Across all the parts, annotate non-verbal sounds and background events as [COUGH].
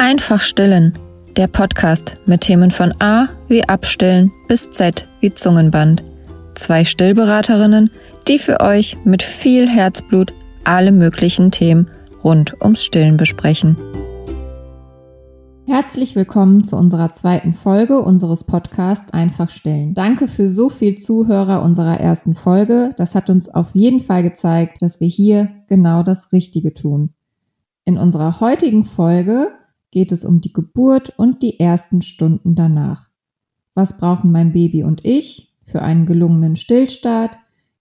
Einfach stillen. Der Podcast mit Themen von A wie Abstillen bis Z wie Zungenband. Zwei Stillberaterinnen, die für euch mit viel Herzblut alle möglichen Themen rund ums Stillen besprechen. Herzlich willkommen zu unserer zweiten Folge unseres Podcasts Einfach stillen. Danke für so viel Zuhörer unserer ersten Folge. Das hat uns auf jeden Fall gezeigt, dass wir hier genau das Richtige tun. In unserer heutigen Folge geht es um die Geburt und die ersten Stunden danach. Was brauchen mein Baby und ich für einen gelungenen Stillstart?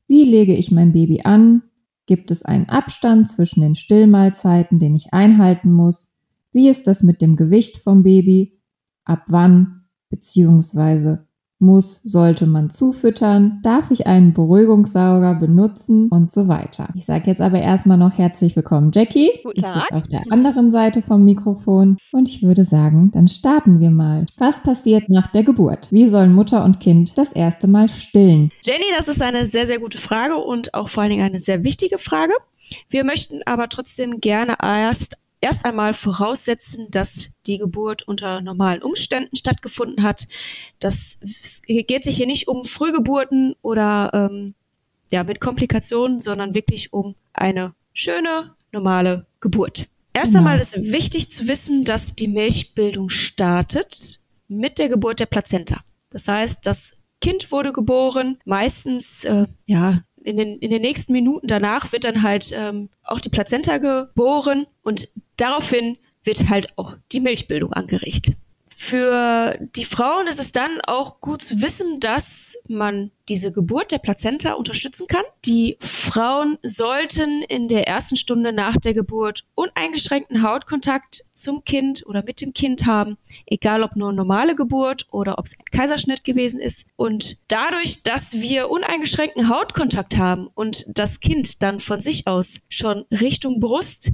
Wie lege ich mein Baby an? Gibt es einen Abstand zwischen den Stillmahlzeiten, den ich einhalten muss? Wie ist das mit dem Gewicht vom Baby? Ab wann beziehungsweise muss, sollte man zufüttern, darf ich einen Beruhigungssauger benutzen und so weiter. Ich sage jetzt aber erstmal noch herzlich willkommen, Jackie. Guten Tag. Ich sitze auf der anderen Seite vom Mikrofon und ich würde sagen, dann starten wir mal. Was passiert nach der Geburt? Wie sollen Mutter und Kind das erste Mal stillen? Jenny, das ist eine sehr, sehr gute Frage und auch vor allen Dingen eine sehr wichtige Frage. Wir möchten aber trotzdem gerne erst erst einmal voraussetzen, dass die Geburt unter normalen Umständen stattgefunden hat. Das geht sich hier nicht um Frühgeburten oder ähm, ja mit Komplikationen, sondern wirklich um eine schöne normale Geburt. Erst Genau. einmal ist wichtig zu wissen, dass die Milchbildung startet mit der Geburt der Plazenta. Das heißt, das Kind wurde geboren, meistens äh, ja in den, in den nächsten Minuten danach wird dann halt ähm, auch die Plazenta geboren und daraufhin wird halt auch die Milchbildung angeregt. Für die Frauen ist es dann auch gut zu wissen, dass man diese Geburt der Plazenta unterstützen kann. Die Frauen sollten in der ersten Stunde nach der Geburt uneingeschränkten Hautkontakt zum Kind oder mit dem Kind haben, egal ob nur normale Geburt oder ob es ein Kaiserschnitt gewesen ist. Und dadurch, dass wir uneingeschränkten Hautkontakt haben und das Kind dann von sich aus schon Richtung Brust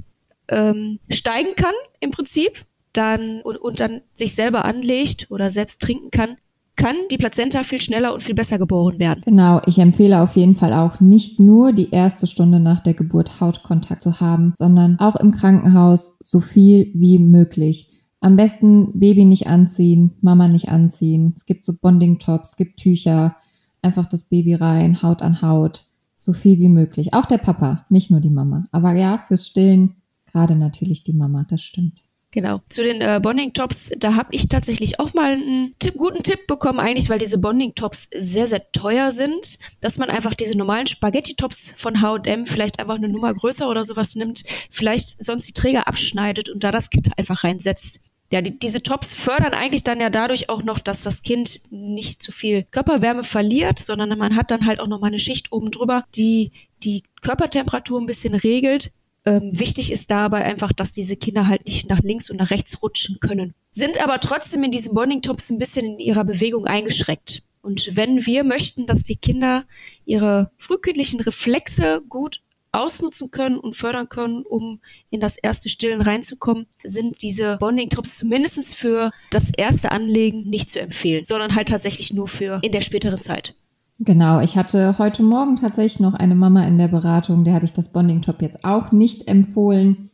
ähm, steigen kann, im Prinzip, dann und, und dann sich selber anlegt oder selbst trinken kann, kann die Plazenta viel schneller und viel besser geboren werden. Genau, ich empfehle auf jeden Fall auch nicht nur die erste Stunde nach der Geburt Hautkontakt zu haben, sondern auch im Krankenhaus so viel wie möglich. Am besten Baby nicht anziehen, Mama nicht anziehen. Es gibt so Bonding-Tops, es gibt Tücher, einfach das Baby rein, Haut an Haut, so viel wie möglich. Auch der Papa, nicht nur die Mama. Aber ja, fürs Stillen gerade natürlich die Mama, das stimmt. Genau. Zu den äh, Bonding-Tops, da habe ich tatsächlich auch mal einen Tipp, guten Tipp bekommen, eigentlich, weil diese Bonding-Tops sehr, sehr teuer sind, dass man einfach diese normalen Spaghetti-Tops von H&M vielleicht einfach eine Nummer größer oder sowas nimmt, vielleicht sonst die Träger abschneidet und da das Kind einfach reinsetzt. Ja, die, diese Tops fördern eigentlich dann ja dadurch auch noch, dass das Kind nicht zu viel Körperwärme verliert, sondern man hat dann halt auch noch mal eine Schicht oben drüber, die die Körpertemperatur ein bisschen regelt. Ähm, wichtig ist dabei einfach, dass diese Kinder halt nicht nach links und nach rechts rutschen können. Sind aber trotzdem in diesen Bonding-Tops ein bisschen in ihrer Bewegung eingeschränkt. Und wenn wir möchten, dass die Kinder ihre frühkindlichen Reflexe gut ausnutzen können und fördern können, um in das erste Stillen reinzukommen, sind diese Bonding-Tops zumindest für das erste Anlegen nicht zu empfehlen, sondern halt tatsächlich nur für in der späteren Zeit. Genau, ich hatte heute Morgen tatsächlich noch eine Mama in der Beratung, der habe ich das Bonding-Top jetzt auch nicht empfohlen,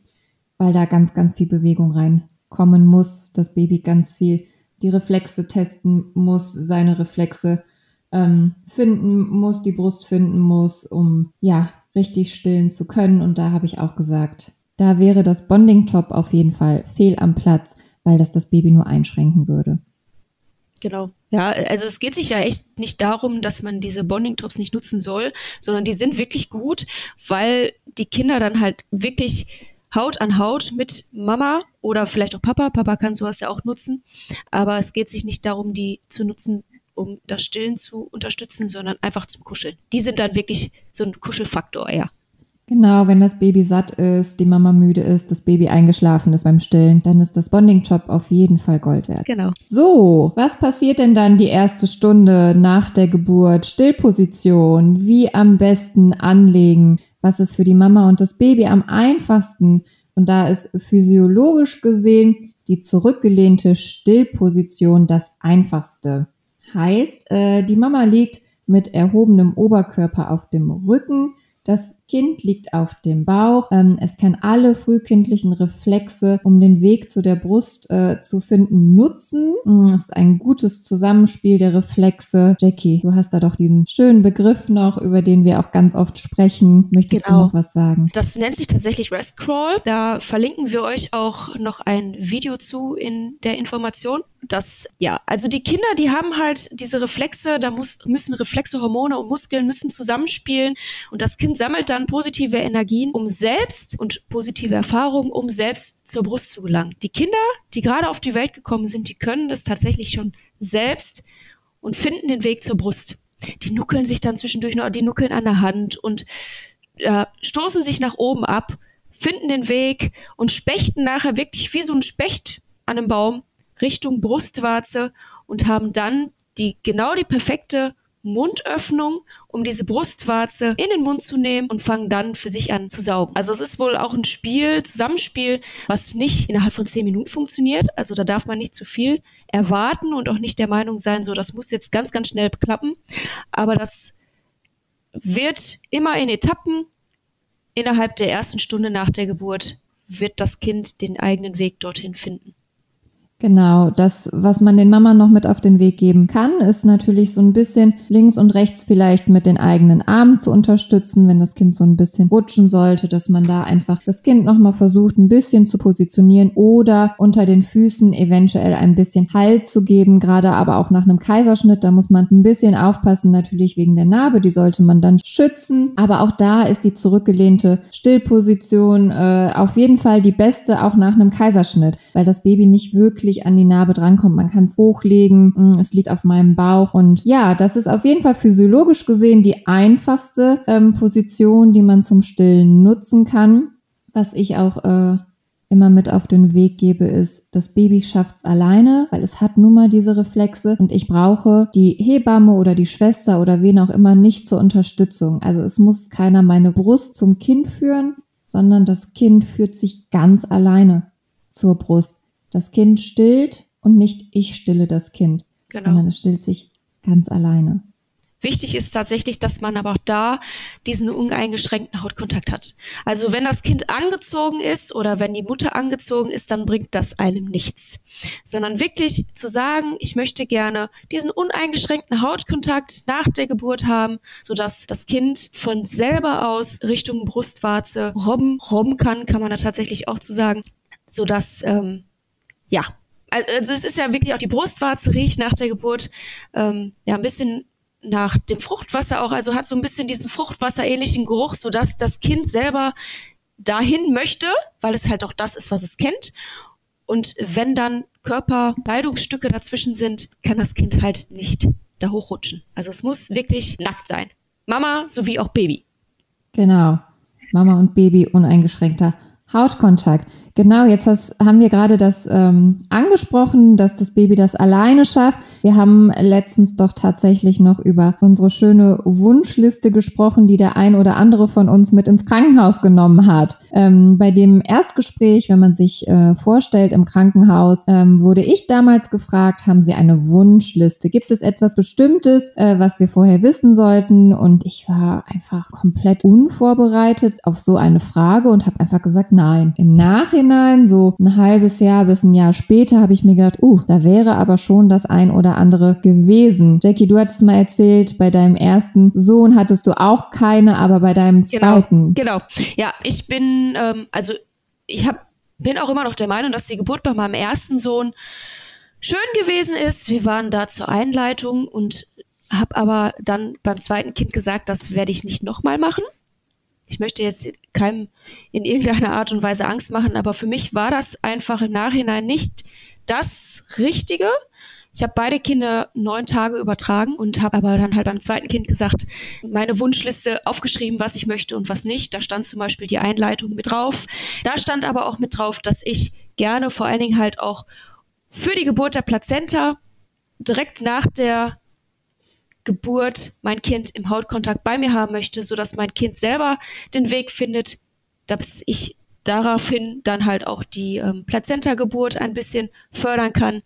weil da ganz, ganz viel Bewegung reinkommen muss, das Baby ganz viel die Reflexe testen muss, seine Reflexe ähm, finden muss, die Brust finden muss, um ja richtig stillen zu können. Und da habe ich auch gesagt, da wäre das Bonding-Top auf jeden Fall fehl am Platz, weil das das Baby nur einschränken würde. Genau. Ja, also es geht sich ja echt nicht darum, dass man diese Bonding-Tops nicht nutzen soll, sondern die sind wirklich gut, weil die Kinder dann halt wirklich Haut an Haut mit Mama oder vielleicht auch Papa, Papa kann sowas ja auch nutzen, aber es geht sich nicht darum, die zu nutzen, um das Stillen zu unterstützen, sondern einfach zum Kuscheln. Die sind dann wirklich so ein Kuschelfaktor, ja. Genau, wenn das Baby satt ist, die Mama müde ist, das Baby eingeschlafen ist beim Stillen, dann ist das Bonding-Top auf jeden Fall Gold wert. Genau. So, was passiert denn dann die erste Stunde nach der Geburt? Stillposition, wie am besten anlegen? Was ist für die Mama und das Baby am einfachsten? Und da ist physiologisch gesehen die zurückgelehnte Stillposition das einfachste. Heißt, äh, die Mama liegt mit erhobenem Oberkörper auf dem Rücken, Das Kind liegt auf dem Bauch. Ähm, es kann alle frühkindlichen Reflexe, um den Weg zu der Brust äh, zu finden, nutzen. Mm, es ist ein gutes Zusammenspiel der Reflexe. Jackie, du hast da doch diesen schönen Begriff noch, über den wir auch ganz oft sprechen. Möchtest genau. du noch was sagen? Das nennt sich tatsächlich Rest Crawl. Da verlinken wir euch auch noch ein Video zu in der Information. Das, ja, also die Kinder, die haben halt diese Reflexe, da muss, müssen Reflexe, Hormone und Muskeln müssen zusammenspielen und das Kind sammelt dann positive Energien, um selbst und positive Erfahrungen, um selbst zur Brust zu gelangen. Die Kinder, die gerade auf die Welt gekommen sind, die können das tatsächlich schon selbst und finden den Weg zur Brust. Die nuckeln sich dann zwischendurch noch, die nuckeln an der Hand und äh, stoßen sich nach oben ab, finden den Weg und spechten nachher wirklich wie so ein Specht an einem Baum Richtung Brustwarze und haben dann die genau die perfekte Mundöffnung, um diese Brustwarze in den Mund zu nehmen und fangen dann für sich an zu saugen. Also es ist wohl auch ein Spiel, Zusammenspiel, was nicht innerhalb von zehn Minuten funktioniert. Also da darf man nicht zu viel erwarten und auch nicht der Meinung sein, so das muss jetzt ganz, ganz schnell klappen. Aber das wird immer in Etappen innerhalb der ersten Stunde nach der Geburt wird das Kind den eigenen Weg dorthin finden. Genau, das, was man den Mama noch mit auf den Weg geben kann, ist natürlich so ein bisschen links und rechts vielleicht mit den eigenen Armen zu unterstützen, wenn das Kind so ein bisschen rutschen sollte, dass man da einfach das Kind nochmal versucht, ein bisschen zu positionieren oder unter den Füßen eventuell ein bisschen Halt zu geben, gerade aber auch nach einem Kaiserschnitt, da muss man ein bisschen aufpassen, natürlich wegen der Narbe, die sollte man dann schützen, aber auch da ist die zurückgelehnte Stillposition äh, auf jeden Fall die beste, auch nach einem Kaiserschnitt, weil das Baby nicht wirklich wirklich an die Narbe drankommt. Man kann es hochlegen, mm, es liegt auf meinem Bauch. Und ja, das ist auf jeden Fall physiologisch gesehen die einfachste ähm, Position, die man zum Stillen nutzen kann. Was ich auch äh, immer mit auf den Weg gebe, ist, das Baby schafft's alleine, weil es hat nun mal diese Reflexe und ich brauche die Hebamme oder die Schwester oder wen auch immer nicht zur Unterstützung. Also es muss keiner meine Brust zum Kind führen, sondern das Kind führt sich ganz alleine zur Brust. Das Kind stillt und nicht ich stille das Kind, genau. sondern es stillt sich ganz alleine. Wichtig ist tatsächlich, dass man aber auch da diesen uneingeschränkten Hautkontakt hat. Also wenn das Kind angezogen ist oder wenn die Mutter angezogen ist, dann bringt das einem nichts. Sondern wirklich zu sagen, ich möchte gerne diesen uneingeschränkten Hautkontakt nach der Geburt haben, sodass das Kind von selber aus Richtung Brustwarze robben, robben kann, kann man da tatsächlich auch zu sagen, sodass ähm, ja, also es ist ja wirklich auch die Brustwarze riecht nach der Geburt ähm, ja ein bisschen nach dem Fruchtwasser auch, also hat so ein bisschen diesen Fruchtwasserähnlichen Geruch, sodass das Kind selber dahin möchte, weil es halt auch das ist, was es kennt. Und wenn dann Körperkleidungsstücke dazwischen sind, kann das Kind halt nicht da hochrutschen. Also es muss wirklich nackt sein. Mama sowie auch Baby. Genau. Mama und Baby uneingeschränkter Hautkontakt. Genau, jetzt hast, haben wir gerade das ähm, angesprochen, dass das Baby das alleine schafft. Wir haben letztens doch tatsächlich noch über unsere schöne Wunschliste gesprochen, die der ein oder andere von uns mit ins Krankenhaus genommen hat. Ähm, bei dem Erstgespräch, wenn man sich äh, vorstellt im Krankenhaus, ähm, wurde ich damals gefragt, haben Sie eine Wunschliste? Gibt es etwas Bestimmtes, äh, was wir vorher wissen sollten? Und ich war einfach komplett unvorbereitet auf so eine Frage und habe einfach gesagt, nein. Im Nachhinein Nachhinein, so ein halbes Jahr bis ein Jahr später, habe ich mir gedacht, uh, da wäre aber schon das ein oder andere gewesen. Jackie, du hattest mal erzählt, bei deinem ersten Sohn hattest du auch keine, aber bei deinem genau, zweiten. Genau. Ja, ich bin, ähm, also ich hab, bin auch immer noch der Meinung, dass die Geburt bei meinem ersten Sohn schön gewesen ist. Wir waren da zur Einleitung und habe aber dann beim zweiten Kind gesagt, das werde ich nicht nochmal machen ich möchte jetzt keinem in irgendeiner Art und Weise Angst machen, aber für mich war das einfach im Nachhinein nicht das Richtige. Ich habe beide Kinder neun Tage übertragen und habe aber dann halt beim zweiten Kind gesagt, meine Wunschliste aufgeschrieben, was ich möchte und was nicht. Da stand zum Beispiel die Einleitung mit drauf. Da stand aber auch mit drauf, dass ich gerne vor allen Dingen halt auch für die Geburt der Plazenta direkt nach der Geburt mein Kind im Hautkontakt bei mir haben möchte, sodass mein Kind selber den Weg findet, dass ich daraufhin dann halt auch die ähm, Plazenta-Geburt ein bisschen fördern kann,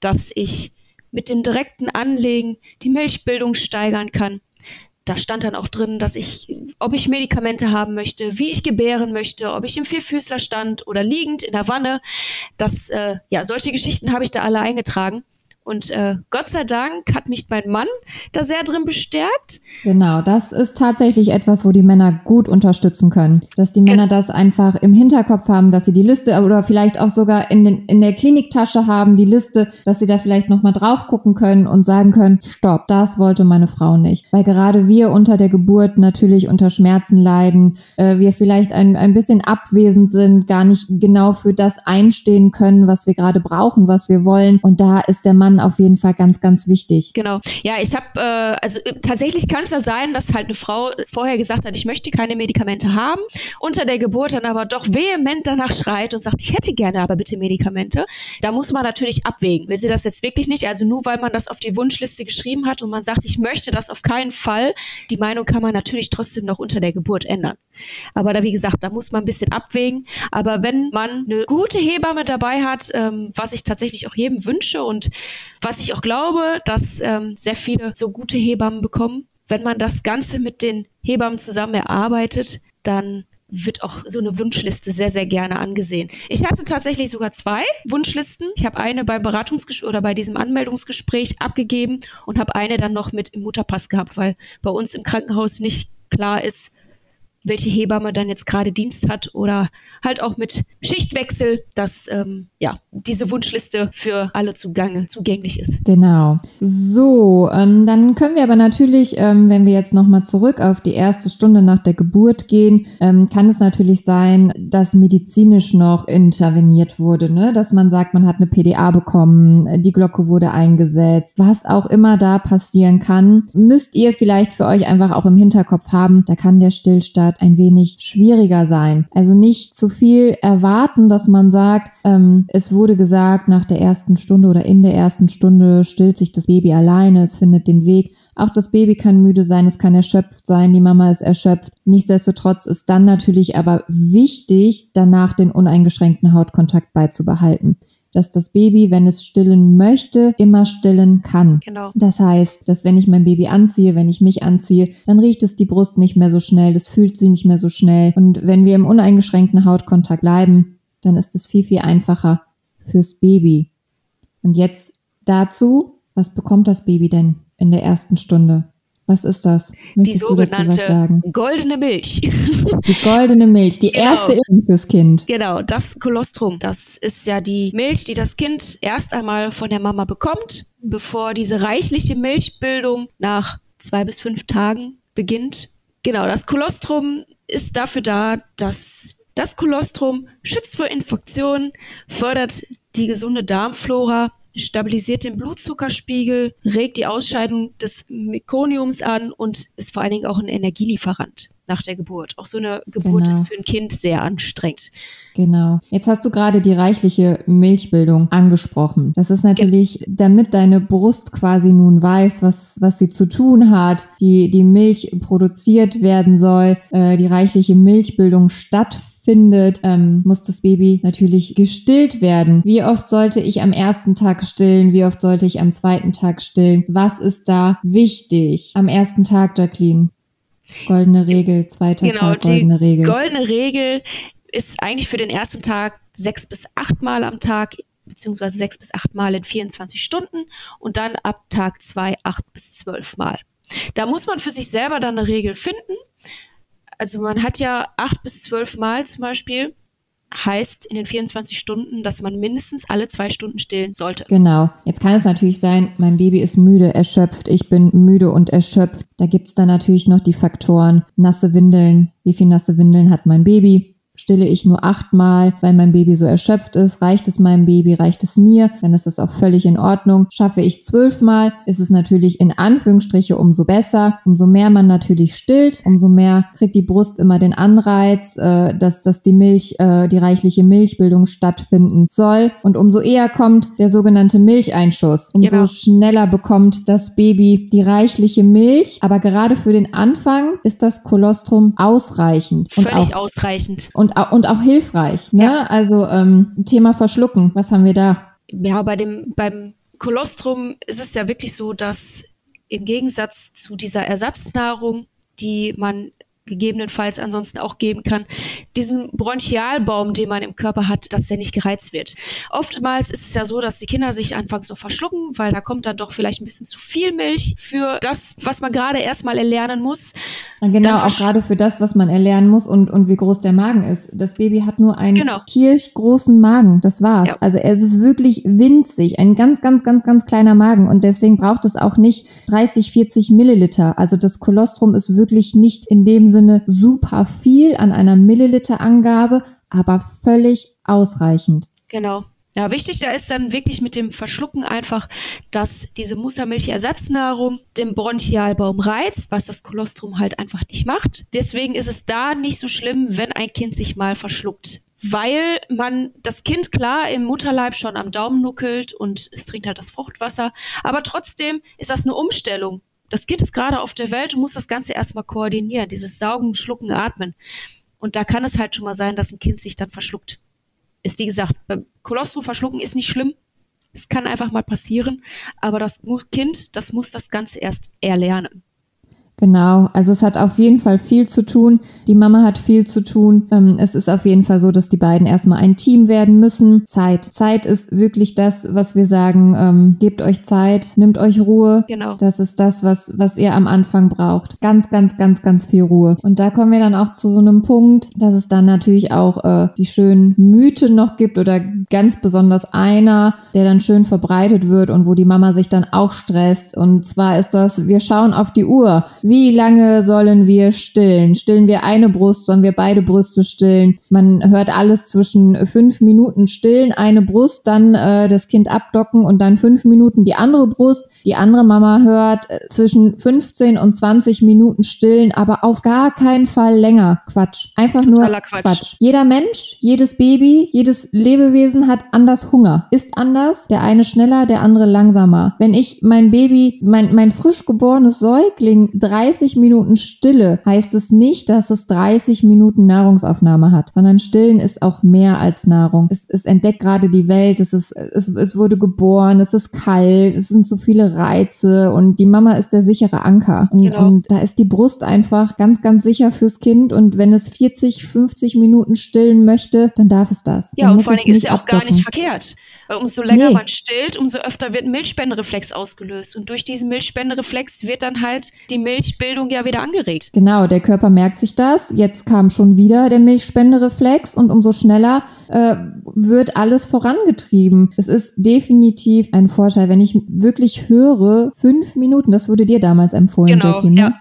dass ich mit dem direkten Anlegen die Milchbildung steigern kann, da stand dann auch drin, dass ich, ob ich Medikamente haben möchte, wie ich gebären möchte, ob ich im Vierfüßlerstand oder liegend in der Wanne. Das, äh, ja, solche Geschichten habe ich da alle eingetragen. Und äh, Gott sei Dank hat mich mein Mann da sehr drin bestärkt. Genau, das ist tatsächlich etwas, wo die Männer gut unterstützen können. Dass die Männer das einfach im Hinterkopf haben, dass sie die Liste oder vielleicht auch sogar in, den, in der Kliniktasche haben, die Liste, dass sie da vielleicht nochmal drauf gucken können und sagen können, stopp, das wollte meine Frau nicht. Weil gerade wir unter der Geburt natürlich unter Schmerzen leiden, äh, wir vielleicht ein, ein bisschen abwesend sind, gar nicht genau für das einstehen können, was wir gerade brauchen, was wir wollen. Und da ist der Mann auf jeden Fall ganz, ganz wichtig. Genau. Ja, ich habe, äh, also äh, tatsächlich kann es dann sein, dass halt eine Frau vorher gesagt hat, ich möchte keine Medikamente haben, unter der Geburt dann aber doch vehement danach schreit und sagt, ich hätte gerne aber bitte Medikamente. Da muss man natürlich abwägen. Will sie das jetzt wirklich nicht? Also nur weil man das auf die Wunschliste geschrieben hat und man sagt, ich möchte das auf keinen Fall, die Meinung kann man natürlich trotzdem noch unter der Geburt ändern. Aber da, wie gesagt, da muss man ein bisschen abwägen. Aber wenn man eine gute Hebamme dabei hat, ähm, was ich tatsächlich auch jedem wünsche und was ich auch glaube, dass ähm, sehr viele so gute Hebammen bekommen, wenn man das Ganze mit den Hebammen zusammen erarbeitet, dann wird auch so eine Wunschliste sehr, sehr gerne angesehen. Ich hatte tatsächlich sogar zwei Wunschlisten. Ich habe eine beim Beratungsgespräch oder bei diesem Anmeldungsgespräch abgegeben und habe eine dann noch mit im Mutterpass gehabt, weil bei uns im Krankenhaus nicht klar ist, welche Hebamme dann jetzt gerade Dienst hat oder halt auch mit Schichtwechsel, dass ähm, ja diese Wunschliste für alle zugange, zugänglich ist. Genau. So, ähm, dann können wir aber natürlich, ähm, wenn wir jetzt nochmal zurück auf die erste Stunde nach der Geburt gehen, ähm, kann es natürlich sein, dass medizinisch noch interveniert wurde, ne? dass man sagt, man hat eine PDA bekommen, die Glocke wurde eingesetzt, was auch immer da passieren kann, müsst ihr vielleicht für euch einfach auch im Hinterkopf haben, da kann der Stillstand ein wenig schwieriger sein. Also nicht zu viel erwarten, dass man sagt, ähm, es wurde gesagt, nach der ersten Stunde oder in der ersten Stunde stillt sich das Baby alleine, es findet den Weg. Auch das Baby kann müde sein, es kann erschöpft sein, die Mama ist erschöpft. Nichtsdestotrotz ist dann natürlich aber wichtig, danach den uneingeschränkten Hautkontakt beizubehalten dass das Baby, wenn es stillen möchte, immer stillen kann. Genau. Das heißt, dass wenn ich mein Baby anziehe, wenn ich mich anziehe, dann riecht es die Brust nicht mehr so schnell, das fühlt sie nicht mehr so schnell. Und wenn wir im uneingeschränkten Hautkontakt bleiben, dann ist es viel, viel einfacher fürs Baby. Und jetzt dazu, was bekommt das Baby denn in der ersten Stunde? Was ist das? Möchtest die sogenannte goldene Milch. [LAUGHS] Die goldene Milch, die genau. erste Impfung fürs Kind. Genau, das Kolostrum. Das ist ja die Milch, die das Kind erst einmal von der Mama bekommt, bevor diese reichliche Milchbildung nach zwei bis fünf Tagen beginnt. Genau, das Kolostrum ist dafür da, dass das Kolostrum schützt vor Infektionen, fördert die gesunde Darmflora stabilisiert den Blutzuckerspiegel, regt die Ausscheidung des Mekoniums an und ist vor allen Dingen auch ein Energielieferant nach der Geburt. Auch so eine Geburt genau. ist für ein Kind sehr anstrengend. Genau. Jetzt hast du gerade die reichliche Milchbildung angesprochen. Das ist natürlich, damit deine Brust quasi nun weiß, was, was sie zu tun hat, die, die Milch produziert werden soll, äh, die reichliche Milchbildung stattfindet findet, ähm, muss das Baby natürlich gestillt werden. Wie oft sollte ich am ersten Tag stillen? Wie oft sollte ich am zweiten Tag stillen? Was ist da wichtig? Am ersten Tag, Jacqueline. Goldene Regel, zweiter genau, Tag, goldene Regel. Goldene Regel ist eigentlich für den ersten Tag sechs bis acht Mal am Tag beziehungsweise sechs bis acht Mal in 24 Stunden und dann ab Tag zwei acht bis zwölf Mal. Da muss man für sich selber dann eine Regel finden also man hat ja acht bis zwölf Mal zum Beispiel heißt in den 24 Stunden, dass man mindestens alle zwei Stunden stillen sollte. Genau. Jetzt kann es natürlich sein, mein Baby ist müde, erschöpft, ich bin müde und erschöpft. Da gibt es dann natürlich noch die Faktoren nasse Windeln. Wie viel nasse Windeln hat mein Baby? Stille ich nur achtmal, weil mein Baby so erschöpft ist, reicht es meinem Baby, reicht es mir, dann ist das auch völlig in Ordnung. Schaffe ich zwölfmal, ist es natürlich in Anführungsstriche umso besser. Umso mehr man natürlich stillt, umso mehr kriegt die Brust immer den Anreiz, äh, dass, dass die Milch, äh, die reichliche Milchbildung stattfinden soll. Und umso eher kommt der sogenannte Milcheinschuss. Umso genau. schneller bekommt das Baby die reichliche Milch. Aber gerade für den Anfang ist das Kolostrum ausreichend. Völlig auch, ausreichend. Und und, und auch hilfreich. Ne? Ja. Also ähm, Thema Verschlucken, was haben wir da? Ja, bei dem, beim Kolostrum ist es ja wirklich so, dass im Gegensatz zu dieser Ersatznahrung, die man gegebenenfalls ansonsten auch geben kann, diesen Bronchialbaum, den man im Körper hat, dass der nicht gereizt wird. Oftmals ist es ja so, dass die Kinder sich anfangs so verschlucken, weil da kommt dann doch vielleicht ein bisschen zu viel Milch für das, was man gerade erstmal erlernen muss. Genau, auch gerade für das, was man erlernen muss und, und wie groß der Magen ist. Das Baby hat nur einen genau. kirschgroßen Magen, das war's. Ja. Also es ist wirklich winzig, ein ganz, ganz, ganz, ganz kleiner Magen und deswegen braucht es auch nicht 30, 40 Milliliter. Also das Kolostrum ist wirklich nicht in dem Sinne Sinne super viel an einer Milliliterangabe, aber völlig ausreichend. Genau. Ja, wichtig da ist dann wirklich mit dem Verschlucken einfach, dass diese Muttermilchersatznahrung den Bronchialbaum reizt, was das Kolostrum halt einfach nicht macht. Deswegen ist es da nicht so schlimm, wenn ein Kind sich mal verschluckt. Weil man das Kind klar im Mutterleib schon am Daumen nuckelt und es trinkt halt das Fruchtwasser. Aber trotzdem ist das eine Umstellung das Kind ist gerade auf der Welt und muss das Ganze erstmal koordinieren, dieses Saugen, Schlucken, Atmen. Und da kann es halt schon mal sein, dass ein Kind sich dann verschluckt. Ist wie gesagt, beim Kolostrum verschlucken ist nicht schlimm. Es kann einfach mal passieren, aber das Kind, das muss das Ganze erst erlernen. Genau, also es hat auf jeden Fall viel zu tun. Die Mama hat viel zu tun. Ähm, es ist auf jeden Fall so, dass die beiden erstmal ein Team werden müssen. Zeit. Zeit ist wirklich das, was wir sagen. Ähm, gebt euch Zeit, nimmt euch Ruhe. Genau. Das ist das, was, was ihr am Anfang braucht. Ganz, ganz, ganz, ganz viel Ruhe. Und da kommen wir dann auch zu so einem Punkt, dass es dann natürlich auch äh, die schönen Mythen noch gibt oder ganz besonders einer, der dann schön verbreitet wird und wo die Mama sich dann auch stresst. Und zwar ist das, wir schauen auf die Uhr wie lange sollen wir stillen? Stillen wir eine Brust? Sollen wir beide Brüste stillen? Man hört alles zwischen fünf Minuten stillen, eine Brust, dann äh, das Kind abdocken und dann fünf Minuten die andere Brust. Die andere Mama hört äh, zwischen 15 und 20 Minuten stillen, aber auf gar keinen Fall länger. Quatsch. Einfach nur Quatsch. Quatsch. Jeder Mensch, jedes Baby, jedes Lebewesen hat anders Hunger. Ist anders. Der eine schneller, der andere langsamer. Wenn ich mein Baby, mein, mein frisch geborenes Säugling drei 30 Minuten Stille heißt es nicht, dass es 30 Minuten Nahrungsaufnahme hat, sondern Stillen ist auch mehr als Nahrung. Es, es entdeckt gerade die Welt, es, ist, es, es wurde geboren, es ist kalt, es sind so viele Reize und die Mama ist der sichere Anker. Und, genau. und da ist die Brust einfach ganz, ganz sicher fürs Kind und wenn es 40, 50 Minuten stillen möchte, dann darf es das. Ja, und vor allen Dingen ist ja auch gar nicht verkehrt. Weil umso länger nee. man stillt, umso öfter wird ein Milchspendereflex ausgelöst. Und durch diesen Milchspendereflex wird dann halt die Milchbildung ja wieder angeregt. Genau, der Körper merkt sich das. Jetzt kam schon wieder der Milchspendereflex und umso schneller äh, wird alles vorangetrieben. Es ist definitiv ein Vorteil, wenn ich wirklich höre, fünf Minuten, das wurde dir damals empfohlen, genau, Jackie, ne? ja.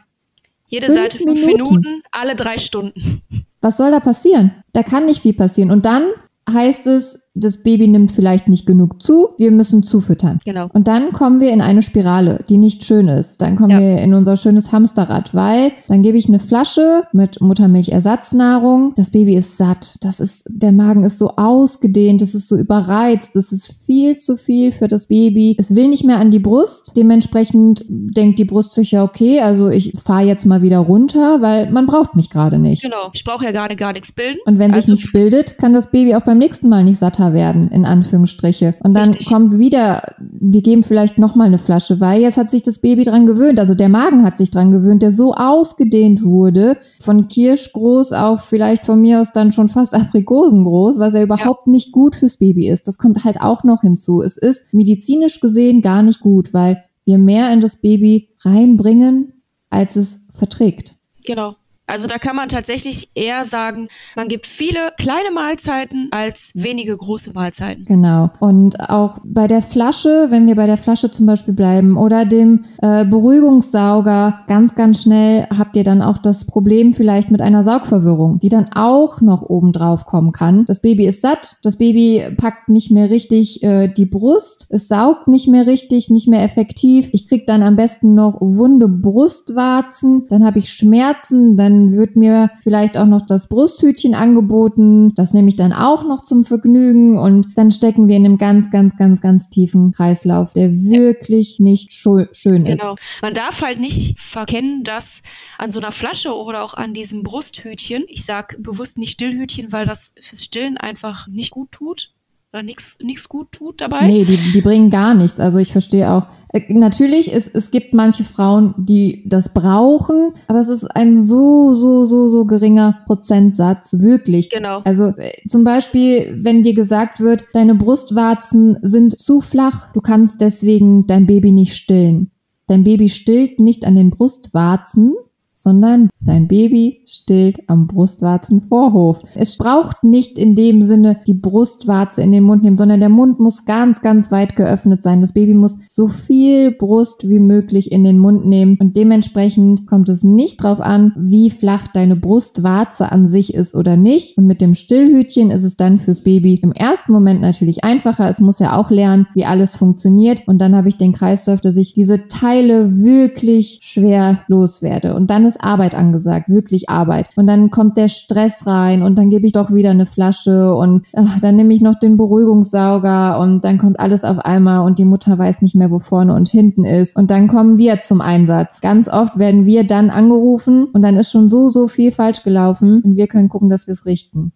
Jede fünf Seite fünf Minuten. Minuten, alle drei Stunden. Was soll da passieren? Da kann nicht viel passieren. Und dann heißt es, das Baby nimmt vielleicht nicht genug zu, wir müssen zufüttern. Genau. Und dann kommen wir in eine Spirale, die nicht schön ist. Dann kommen ja. wir in unser schönes Hamsterrad, weil dann gebe ich eine Flasche mit Muttermilchersatznahrung. Das Baby ist satt. Das ist, der Magen ist so ausgedehnt, es ist so überreizt, das ist viel zu viel für das Baby. Es will nicht mehr an die Brust. Dementsprechend denkt die Brust sich ja, okay, also ich fahre jetzt mal wieder runter, weil man braucht mich gerade nicht. Genau. Ich brauche ja gerade gar nichts bilden. Und wenn also sich nichts bildet, kann das Baby auch beim nächsten Mal nicht satt haben werden, in Anführungsstriche. Und dann Richtig. kommt wieder, wir geben vielleicht nochmal eine Flasche, weil jetzt hat sich das Baby dran gewöhnt. Also der Magen hat sich dran gewöhnt, der so ausgedehnt wurde, von Kirschgroß auf vielleicht von mir aus dann schon fast Aprikosengroß, was ja überhaupt ja. nicht gut fürs Baby ist. Das kommt halt auch noch hinzu. Es ist medizinisch gesehen gar nicht gut, weil wir mehr in das Baby reinbringen, als es verträgt. Genau. Also da kann man tatsächlich eher sagen, man gibt viele kleine Mahlzeiten als wenige große Mahlzeiten. Genau. Und auch bei der Flasche, wenn wir bei der Flasche zum Beispiel bleiben oder dem äh, Beruhigungssauger, ganz, ganz schnell habt ihr dann auch das Problem vielleicht mit einer Saugverwirrung, die dann auch noch oben drauf kommen kann. Das Baby ist satt, das Baby packt nicht mehr richtig äh, die Brust, es saugt nicht mehr richtig, nicht mehr effektiv. Ich krieg dann am besten noch wunde Brustwarzen, dann habe ich Schmerzen, dann dann wird mir vielleicht auch noch das Brusthütchen angeboten. Das nehme ich dann auch noch zum Vergnügen und dann stecken wir in einem ganz, ganz, ganz, ganz tiefen Kreislauf, der wirklich nicht schön ist. Genau. Man darf halt nicht verkennen, dass an so einer Flasche oder auch an diesem Brusthütchen, ich sage bewusst nicht Stillhütchen, weil das fürs Stillen einfach nicht gut tut, oder nichts gut tut dabei. Nee, die, die bringen gar nichts. Also ich verstehe auch. Äh, natürlich, es, es gibt manche Frauen, die das brauchen, aber es ist ein so, so, so, so geringer Prozentsatz, wirklich. Genau. Also äh, zum Beispiel, wenn dir gesagt wird, deine Brustwarzen sind zu flach, du kannst deswegen dein Baby nicht stillen. Dein Baby stillt nicht an den Brustwarzen, sondern dein Baby stillt am Brustwarzenvorhof. Es braucht nicht in dem Sinne die Brustwarze in den Mund nehmen, sondern der Mund muss ganz, ganz weit geöffnet sein. Das Baby muss so viel Brust wie möglich in den Mund nehmen und dementsprechend kommt es nicht drauf an, wie flach deine Brustwarze an sich ist oder nicht. Und mit dem Stillhütchen ist es dann fürs Baby im ersten Moment natürlich einfacher. Es muss ja auch lernen, wie alles funktioniert und dann habe ich den Kreislauf, dass ich diese Teile wirklich schwer loswerde und dann ist Arbeit angesagt, wirklich Arbeit. Und dann kommt der Stress rein und dann gebe ich doch wieder eine Flasche und ach, dann nehme ich noch den Beruhigungssauger und dann kommt alles auf einmal und die Mutter weiß nicht mehr, wo vorne und hinten ist. Und dann kommen wir zum Einsatz. Ganz oft werden wir dann angerufen und dann ist schon so, so viel falsch gelaufen und wir können gucken, dass wir es richten.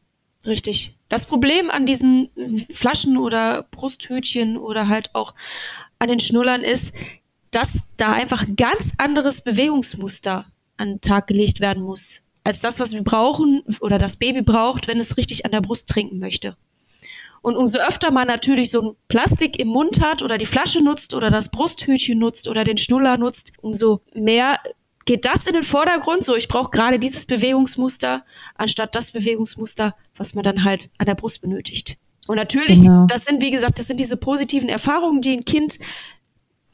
Richtig. Das Problem an diesen Flaschen oder Brusthütchen oder halt auch an den Schnullern ist, dass da einfach ganz anderes Bewegungsmuster an den Tag gelegt werden muss, als das, was wir brauchen oder das Baby braucht, wenn es richtig an der Brust trinken möchte. Und umso öfter man natürlich so ein Plastik im Mund hat oder die Flasche nutzt oder das Brusthütchen nutzt oder den Schnuller nutzt, umso mehr geht das in den Vordergrund. So, ich brauche gerade dieses Bewegungsmuster anstatt das Bewegungsmuster, was man dann halt an der Brust benötigt. Und natürlich, genau. das sind, wie gesagt, das sind diese positiven Erfahrungen, die ein Kind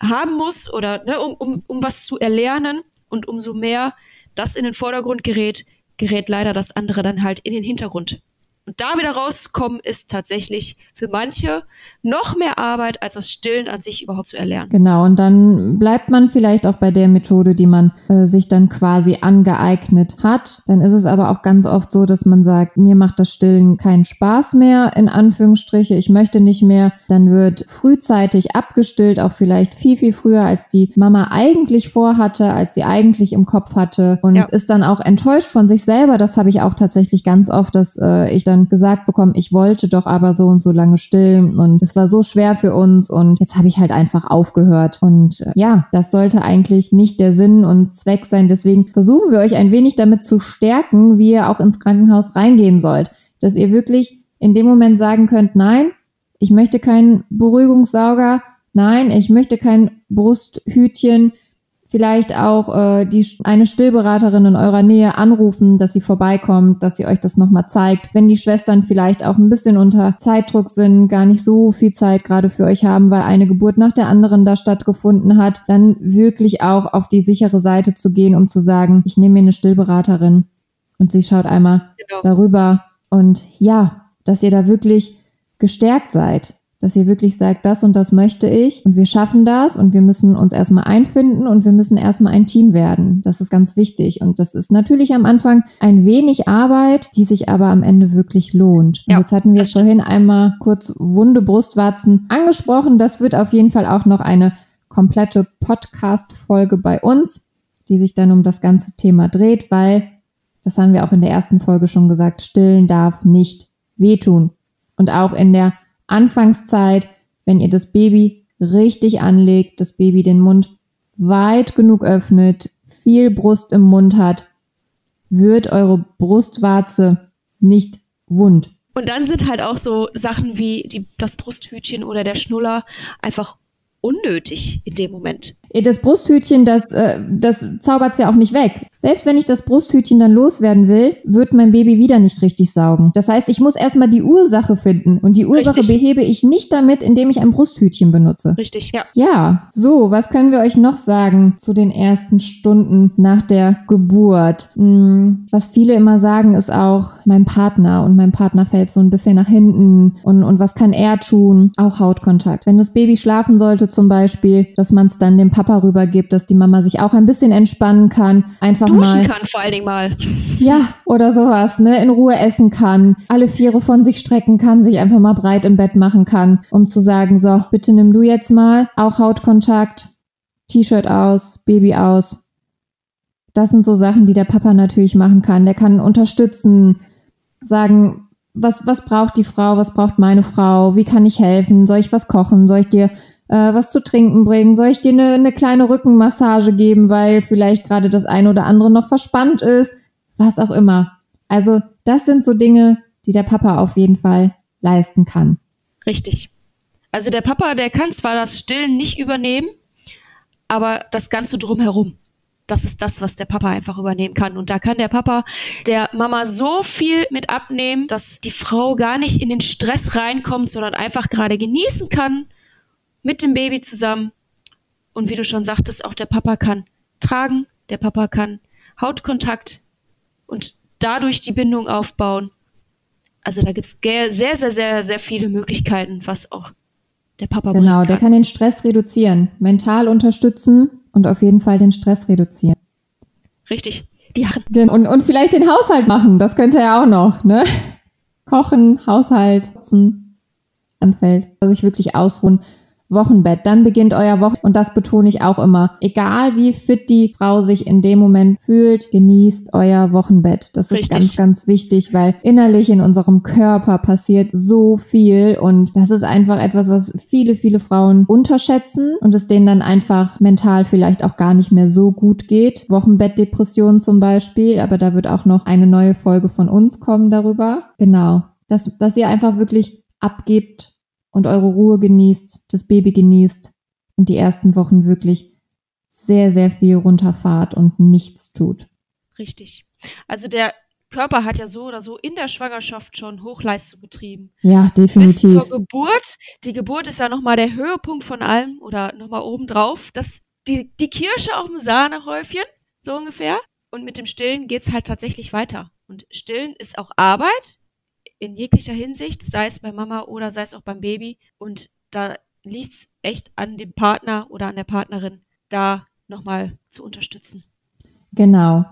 haben muss oder ne, um, um, um was zu erlernen. Und umso mehr das in den Vordergrund gerät, gerät leider das andere dann halt in den Hintergrund. Und da wieder rauszukommen, ist tatsächlich für manche noch mehr Arbeit, als das Stillen an sich überhaupt zu erlernen. Genau, und dann bleibt man vielleicht auch bei der Methode, die man äh, sich dann quasi angeeignet hat. Dann ist es aber auch ganz oft so, dass man sagt, mir macht das Stillen keinen Spaß mehr, in Anführungsstriche, ich möchte nicht mehr. Dann wird frühzeitig abgestillt, auch vielleicht viel, viel früher, als die Mama eigentlich vorhatte, als sie eigentlich im Kopf hatte und ja. ist dann auch enttäuscht von sich selber. Das habe ich auch tatsächlich ganz oft, dass äh, ich dann gesagt bekommen, ich wollte doch aber so und so lange stillen und es war so schwer für uns und jetzt habe ich halt einfach aufgehört. Und äh, ja, das sollte eigentlich nicht der Sinn und Zweck sein. Deswegen versuchen wir euch ein wenig damit zu stärken, wie ihr auch ins Krankenhaus reingehen sollt. Dass ihr wirklich in dem Moment sagen könnt, nein, ich möchte keinen Beruhigungssauger, nein, ich möchte kein Brusthütchen, vielleicht auch äh, die eine Stillberaterin in eurer Nähe anrufen, dass sie vorbeikommt, dass sie euch das nochmal zeigt. Wenn die Schwestern vielleicht auch ein bisschen unter Zeitdruck sind, gar nicht so viel Zeit gerade für euch haben, weil eine Geburt nach der anderen da stattgefunden hat, dann wirklich auch auf die sichere Seite zu gehen, um zu sagen, ich nehme mir eine Stillberaterin und sie schaut einmal genau. darüber und ja, dass ihr da wirklich gestärkt seid dass ihr wirklich sagt, das und das möchte ich und wir schaffen das und wir müssen uns erstmal einfinden und wir müssen erstmal ein Team werden. Das ist ganz wichtig und das ist natürlich am Anfang ein wenig Arbeit, die sich aber am Ende wirklich lohnt. Ja, und jetzt hatten wir vorhin einmal kurz wunde Brustwarzen angesprochen. Das wird auf jeden Fall auch noch eine komplette Podcast-Folge bei uns, die sich dann um das ganze Thema dreht, weil, das haben wir auch in der ersten Folge schon gesagt, stillen darf nicht wehtun. Und auch in der Anfangszeit, wenn ihr das Baby richtig anlegt, das Baby den Mund weit genug öffnet, viel Brust im Mund hat, wird eure Brustwarze nicht wund. Und dann sind halt auch so Sachen wie die, das Brusthütchen oder der Schnuller einfach unnötig in dem Moment. Das Brusthütchen, das, äh, das zaubert ja auch nicht weg. Selbst wenn ich das Brusthütchen dann loswerden will, wird mein Baby wieder nicht richtig saugen. Das heißt, ich muss erstmal die Ursache finden. Und die Ursache richtig. behebe ich nicht damit, indem ich ein Brusthütchen benutze. Richtig, ja. Ja, so, was können wir euch noch sagen zu den ersten Stunden nach der Geburt? Hm, was viele immer sagen, ist auch mein Partner. Und mein Partner fällt so ein bisschen nach hinten. Und, und was kann er tun? Auch Hautkontakt. Wenn das Baby schlafen sollte zum Beispiel, dass man es dann dem Papa rübergibt, dass die Mama sich auch ein bisschen entspannen kann. Einfach Duschen mal. kann vor allen Dingen mal. Ja, oder sowas, ne? In Ruhe essen kann, alle Viere von sich strecken kann, sich einfach mal breit im Bett machen kann, um zu sagen, so, bitte nimm du jetzt mal auch Hautkontakt, T-Shirt aus, Baby aus. Das sind so Sachen, die der Papa natürlich machen kann. Der kann unterstützen, sagen, was, was braucht die Frau, was braucht meine Frau, wie kann ich helfen, soll ich was kochen, soll ich dir äh, was zu trinken bringen, soll ich dir eine, eine kleine Rückenmassage geben, weil vielleicht gerade das eine oder andere noch verspannt ist, was auch immer. Also das sind so Dinge, die der Papa auf jeden Fall leisten kann. Richtig. Also der Papa, der kann zwar das Stillen nicht übernehmen, aber das Ganze drumherum das ist das, was der Papa einfach übernehmen kann. Und da kann der Papa der Mama so viel mit abnehmen, dass die Frau gar nicht in den Stress reinkommt, sondern einfach gerade genießen kann mit dem Baby zusammen. Und wie du schon sagtest, auch der Papa kann tragen, der Papa kann Hautkontakt und dadurch die Bindung aufbauen. Also da gibt es sehr, sehr, sehr, sehr viele Möglichkeiten, was auch der Papa Genau, der kann den Stress reduzieren, mental unterstützen und auf jeden Fall den Stress reduzieren. Richtig. Die und, und vielleicht den Haushalt machen, das könnte er auch noch, ne? Kochen, Haushalt, putzen, anfällt. Also sich wirklich ausruhen Wochenbett. Dann beginnt euer Wochen und das betone ich auch immer. Egal wie fit die Frau sich in dem Moment fühlt, genießt euer Wochenbett. Das Richtig. ist ganz, ganz wichtig, weil innerlich in unserem Körper passiert so viel und das ist einfach etwas, was viele, viele Frauen unterschätzen und es denen dann einfach mental vielleicht auch gar nicht mehr so gut geht. Wochenbettdepression zum Beispiel, aber da wird auch noch eine neue Folge von uns kommen darüber. Genau. Dass, dass ihr einfach wirklich abgebt und eure Ruhe genießt, das Baby genießt und die ersten Wochen wirklich sehr, sehr viel runterfahrt und nichts tut. Richtig. Also der Körper hat ja so oder so in der Schwangerschaft schon Hochleistung getrieben. Ja, definitiv. Bis zur Geburt. Die Geburt ist ja nochmal der Höhepunkt von allem oder nochmal obendrauf. Das, die, die Kirsche auf dem Sahnehäufchen, so ungefähr. Und mit dem Stillen geht es halt tatsächlich weiter. Und Stillen ist auch Arbeit, in jeglicher Hinsicht, sei es bei Mama oder sei es auch beim Baby. Und da liegt es echt an dem Partner oder an der Partnerin, da nochmal zu unterstützen. Genau.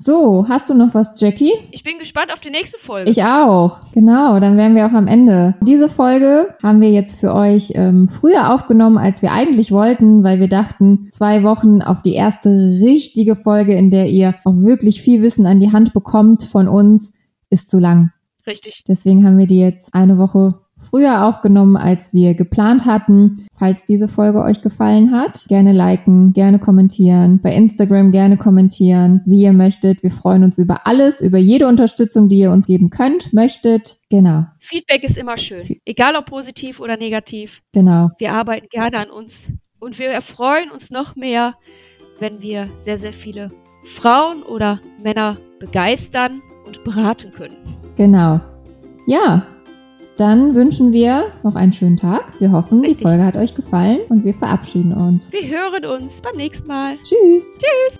So, hast du noch was, Jackie? Ich bin gespannt auf die nächste Folge. Ich auch. Genau, dann wären wir auch am Ende. Diese Folge haben wir jetzt für euch ähm, früher aufgenommen, als wir eigentlich wollten, weil wir dachten, zwei Wochen auf die erste richtige Folge, in der ihr auch wirklich viel Wissen an die Hand bekommt von uns, ist zu lang. Richtig. Deswegen haben wir die jetzt eine Woche früher aufgenommen, als wir geplant hatten. Falls diese Folge euch gefallen hat, gerne liken, gerne kommentieren, bei Instagram gerne kommentieren, wie ihr möchtet. Wir freuen uns über alles, über jede Unterstützung, die ihr uns geben könnt, möchtet. Genau. Feedback ist immer schön, egal ob positiv oder negativ. Genau. Wir arbeiten gerne an uns und wir erfreuen uns noch mehr, wenn wir sehr, sehr viele Frauen oder Männer begeistern und beraten können. Genau. Ja, dann wünschen wir noch einen schönen Tag. Wir hoffen, Richtig. die Folge hat euch gefallen und wir verabschieden uns. Wir hören uns beim nächsten Mal. Tschüss. Tschüss.